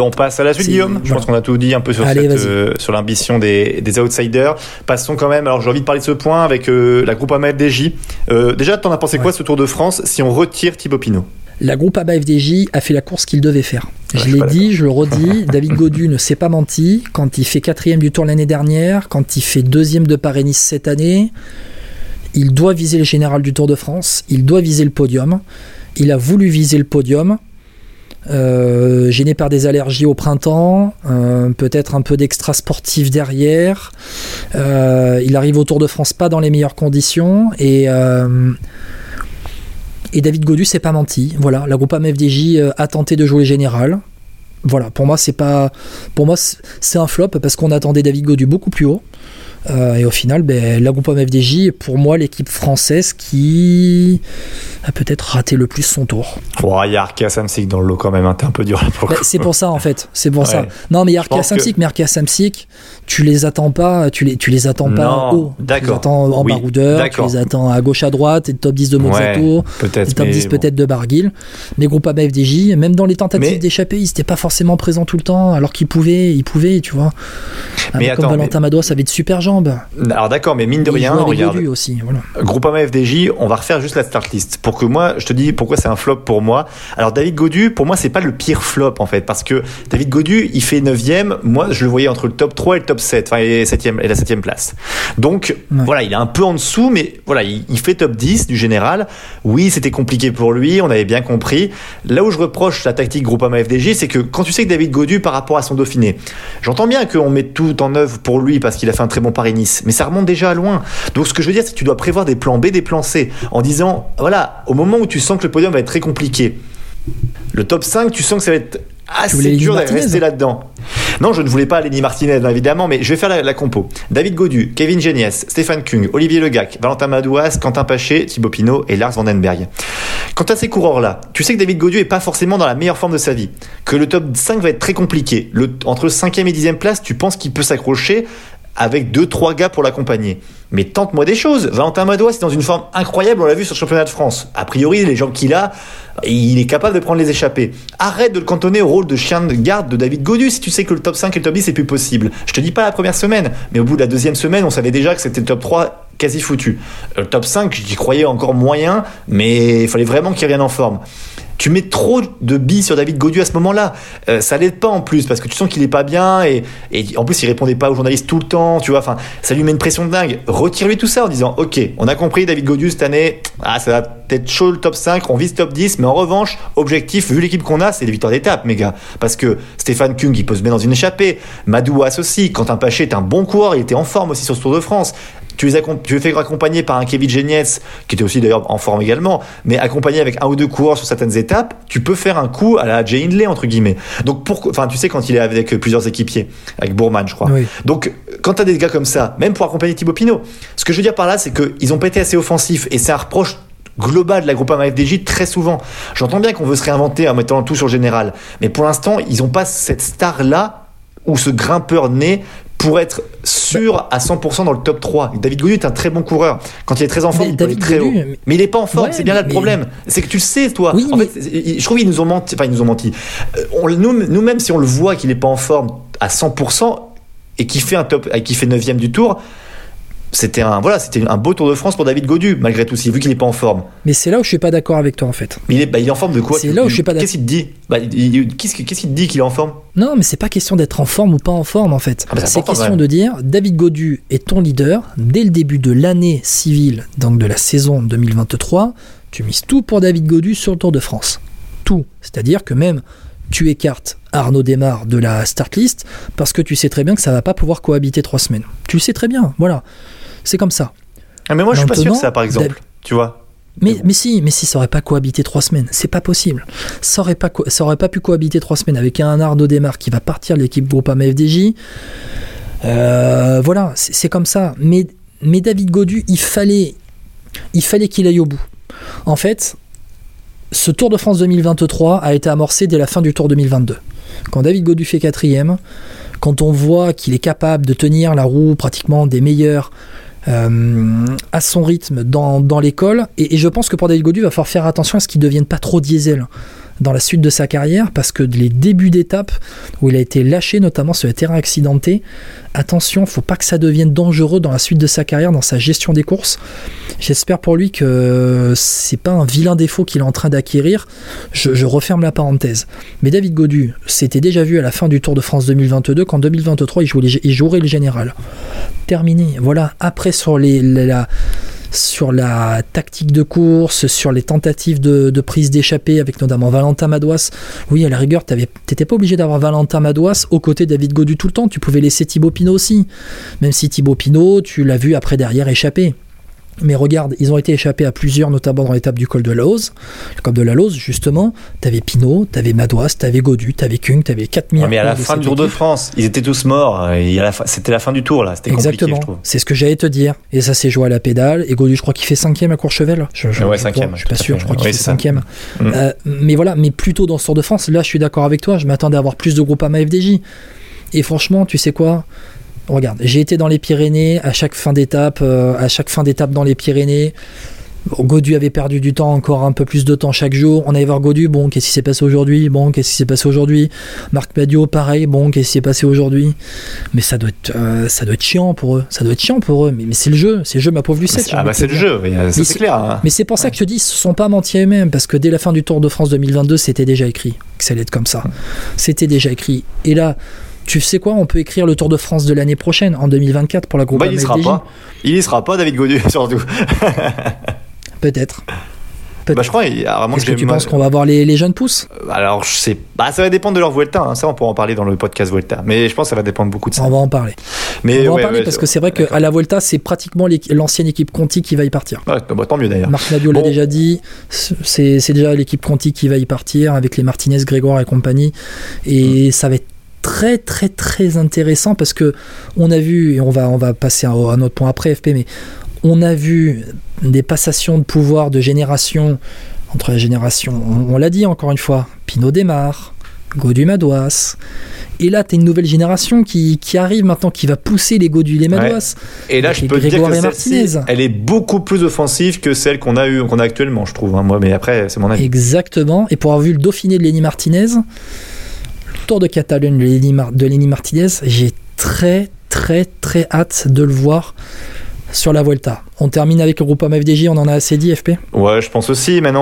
On passe à la suite, Guillaume. Je pense qu'on a tout dit un peu sur, euh, sur l'ambition des, des, outsiders. Passons quand même. Alors, j'ai envie de parler de ce point avec euh, la groupe AMA FDJ. Euh, déjà, t'en as pensé quoi ce Tour de France si on retire Thibaut Pinot? La groupe AMA FDJ a fait la course qu'il devait faire. je l'ai dit, je le redis. David Godu ne s'est pas menti. Quand il fait quatrième du Tour l'année dernière, quand il fait deuxième de Paris-Nice cette année, il doit viser le général du Tour de France. Il doit viser le podium. Il a voulu viser le podium. Euh, gêné par des allergies au printemps, euh, peut-être un peu d'extra sportif derrière. Euh, il arrive au Tour de France pas dans les meilleures conditions et et David Godu s'est pas menti. Voilà, la groupe AMFDJ a tenté de jouer général. Voilà, pour moi c'est pas, pour moi c'est un flop parce qu'on attendait David Godu beaucoup plus haut. Euh, et au final, ben, la groupe MFDJ est pour moi l'équipe française qui a peut-être raté le plus son tour. Il y a Arkea Samsic dans le lot quand même, hein, t'es un peu dur là pour ben, C'est pour ça en fait, c'est pour ça. Non mais il y a Arkea Samsic, mais Arkea Samsic, tu les attends pas, tu les, tu les attends pas en haut. Tu les attends en baroudeur, tu les attends à gauche à droite, et top 10 de Mozato, peut-être, top 10 peut-être de Barguil. Les groupes MFDJ, même dans les tentatives d'échapper, ils n'étaient pas forcément présents tout le temps, alors qu'ils pouvaient, ils pouvaient, tu vois. Mais comme Valentin Madois, ça avait de super gens alors d'accord, mais mine de rien, regarde. Aussi, voilà. Groupama FDJ, on va refaire juste la start list pour que moi, je te dis pourquoi c'est un flop pour moi. Alors David Godu, pour moi, c'est pas le pire flop en fait, parce que David Godu, il fait 9ème, moi je le voyais entre le top 3 et le top 7, enfin et, 7 et la 7 place. Donc voilà, il est un peu en dessous, mais voilà, il, fait top 10 du général. Oui, c'était compliqué pour lui, on avait bien compris. Là où je reproche la tactique Groupama FDJ, c'est que quand tu sais que David Godu par rapport à son Dauphiné, j'entends bien qu'on met tout en œuvre pour lui parce qu'il a fait un très bon Paris-Nice, mais ça remonte déjà loin. Donc ce que je veux dire, c'est que tu dois prévoir des plans B, des plans C, en disant, voilà, au moment où tu sens que le podium va être très compliqué, le top 5, tu sens que ça va être assez dur de rester là-dedans. Non, je ne voulais pas Lenny Martinez, évidemment, mais je vais faire la, compo. David Godu, Kevin Geniès, Stéphane Kung, Olivier Legac, Valentin Madouas, Quentin Paché, Thibaut Pinot et Lars Vandenberg. Quant à ces coureurs-là, tu sais que David Godu est pas forcément dans la meilleure forme de sa vie, que le top 5 va être très compliqué. Le, entre 5e et 10e place, tu penses qu'il peut s'accrocher avec deux trois gars pour l'accompagner. Mais tente-moi des choses. Valentin Madois, c'est dans une forme incroyable, on l'a vu sur le championnat de France. A priori, les gens qu'il a, il est capable de prendre les échappées. Arrête de le cantonner au rôle de chien de garde de David Godu si tu sais que le top 5 et le top 10 c'est plus possible. Je te dis pas la première semaine, mais au bout de la deuxième semaine, on savait déjà que c'était le top 3 quasi foutu. Le top 5, j'y croyais encore moyen, mais il fallait vraiment qu'il revienne en forme tu mets trop de billes sur David Godu à ce moment-là. Euh, ça l'aide pas en plus parce que tu sens qu'il est pas bien et, en plus il répondait pas aux journalistes tout le temps, tu vois. Enfin, ça lui met une pression de dingue. Retire-lui tout ça en disant Ok, on a compris David Godu cette année, ah, ça va peut-être chaud le top 5, on vise top 10, mais en revanche, objectif, vu l'équipe qu'on a, c'est les victoires d'étape, mes gars. Parce que Stéphane Kung, il peut se mettre dans une échappée. Madouas aussi, Quentin Paché est un bon coureur, il était en forme aussi sur ce Tour de France. Tu les, tu les fais accompagner par un Kevin Genietz, qui était aussi d'ailleurs en forme également, mais accompagné avec un ou deux coureurs sur certaines étapes, tu peux faire un coup à la Jay Hindley, entre guillemets. Donc, pour, enfin, tu sais, quand il est avec plusieurs équipiers, avec Bourman, je crois. Donc, quand tu as des gars comme ça, même pour accompagner Thibaut Pinot, ce que je veux dire par là, c'est qu'ils ont pas été assez offensifs, et c'est un reproche global de la groupe FDJ très souvent. J'entends bien qu'on veut se réinventer en mettant tout sur le général, mais pour l'instant, ils n'ont pas cette star-là ou ce grimpeur né pour être sûr à 100% dans le top 3. David Godu est un très bon coureur. Quand il est très en forme, il peut aller très haut. Mais... il n'est pas en forme, c'est bien là le problème. C'est que tu le sais, toi. en fait, je trouve qu'ils nous ont menti. Enfin, ils nous ont menti. Euh, nous-mêmes, si on le voit qu'il n'est pas en forme à 100% et qu'il fait un top, qui fait 9 du tour, c'était un voilà, c'était un beau Tour de France pour David Godu malgré tout, vu qu'il n'est pas en forme. Mais c'est là où je suis pas d'accord avec toi en fait. Mais il est, bah, il est en forme de quoi? C'est là où je suis pas d'accord. Qu'est-ce qu'il te dit? Bah, Qu'est-ce qu'il te dit qu'il est en forme? Non, mais c'est pas question d'être en forme ou pas en forme en fait. Ah, bah, c'est question de dire David Godu est ton leader dès le début de l'année civile, donc de la saison 2023. Tu mises tout pour David Godu sur le Tour de France. Tout. C'est-à-dire que même tu écartes Arnaud Desmar de la start list parce que tu sais très bien que ça va pas pouvoir cohabiter trois semaines. Tu le sais très bien, voilà. C'est comme ça. Ah, mais moi, je suis pas sûr que ça, par exemple. Tu vois mais, mais, si, mais si ça aurait pas cohabité trois semaines, c'est pas possible. Ça aurait pas, ça aurait pas pu cohabiter trois semaines avec un Arnaud Desmar qui va partir de l'équipe Groupama FDJ. Euh, voilà, c'est comme ça. Mais, mais David Godu, il fallait, il fallait qu'il aille au bout. En fait, ce Tour de France 2023 a été amorcé dès la fin du Tour 2022. Quand David Godu fait quatrième, quand on voit qu'il est capable de tenir la roue pratiquement des meilleurs euh, à son rythme dans, l'école. Et, je pense que pour David Godu, il va falloir faire attention à ce qu'il ne devienne pas trop diesel. Dans la suite de sa carrière parce que les débuts d'étape où il a été lâché, notamment sur les terrains accidentés, attention, faut pas que ça devienne dangereux dans la suite de sa carrière, dans sa gestion des courses. J'espère pour lui que c'est pas un vilain défaut qu'il est en train d'acquérir. Je, referme la parenthèse. Mais David Godu, c'était déjà vu à la fin du Tour de France 2022 qu'en 2023 il, jouait, il jouerait le général. Terminé. Voilà. Après sur les, la, sur la tactique de course, sur les tentatives de, prise d'échappée avec notamment Valentin Madouas. Oui, à la rigueur, t'étais pas obligé d'avoir Valentin Madouas aux côtés de David Godu tout le temps. Tu pouvais laisser Thibaut Pinot aussi. Même si Thibaut Pinot, tu l'as vu après derrière échapper. Mais regarde, ils ont été échappés à plusieurs, notamment dans l'étape du col de la Lose. Le col de la Lose, justement, t'avais Pinot, t'avais Madouas, t'avais Godu, t'avais Kung, t'avais 4000. mais à la fin du Tour de France, ils étaient tous morts. C'était la fin du tour, là. C'était Exactement. C'est ce que j'allais te dire. Et ça s'est joué à la pédale. Et Godu, je crois qu'il fait cinquième à Courchevel. Je, je, ouais, je, cinquième. je suis pas sûr, je crois qu'il fait cinquième. Mm. Euh, mais voilà, mais plutôt dans ce Tour de France, là, je suis d'accord avec toi. Je m'attendais à avoir plus de groupes à ma FDJ. Et franchement, tu sais quoi? Regarde, j'ai été dans les Pyrénées à chaque fin d'étape, euh, à chaque fin d'étape dans les Pyrénées. Godu avait perdu du temps, encore un peu plus de temps chaque jour. On allait voir Godu, bon, qu'est-ce qui s'est passé aujourd'hui? Bon, qu'est-ce qui s'est passé aujourd'hui? Marc Madio, pareil, bon, qu'est-ce qui s'est passé aujourd'hui? Mais ça doit, être, euh, ça doit être chiant pour eux. Ça doit être chiant pour eux. Mais, mais c'est le jeu, c'est le jeu, ma pauvre Lucette. Ah, bah c'est le jeu, c'est clair. Hein. Mais c'est pour ça que je te dis, ils se sont pas mentis eux-mêmes, parce que dès la fin du Tour de France 2022, c'était déjà écrit que ça allait être comme ça. C'était déjà écrit. Et là, tu sais quoi, on peut écrire le Tour de France de l'année prochaine, en 2024, pour la groupe bah, il y sera pas. Il y sera pas, David Godu, surtout. Peut-être. Peut bah, je crois, Est-ce que tu penses qu'on va voir les, les, jeunes pousses Alors, je sais bah, ça va dépendre de leur Vuelta. Hein. Ça, on pourra en parler dans le podcast Vuelta. Mais je pense que ça va dépendre beaucoup de ça. On va en parler. Mais, on va ouais, en parler ouais, parce que c'est vrai qu'à la Vuelta, c'est pratiquement l'ancienne équipe Conti qui va y partir. Ouais, bah, tant mieux d'ailleurs. Marc Nadio bon. l'a déjà dit. C'est déjà l'équipe Conti qui va y partir avec les Martinez, Grégoire et compagnie. Et mmh. ça va être très très très intéressant parce que on a vu et on va on va passer à un autre point après FP mais on a vu des passations de pouvoir de génération entre les générations on, on l'a dit encore une fois Pinot démarre Godu Madouas et là tu as une nouvelle génération qui, qui, arrive maintenant qui va pousser les Godu les Madouas ouais. et là je peux Grégoire dire que Martinez. elle est beaucoup plus offensive que celle qu'on a eu qu'on a actuellement je trouve hein, moi mais après c'est mon avis. Exactement. Et pour avoir vu le Dauphiné de Lenny Martinez Tour de Catalogne de Lenny Martinez, j'ai très très très hâte de le voir sur la Vuelta. On termine avec le groupe FDJ, on en a assez dit FP Ouais, je pense aussi. Maintenant,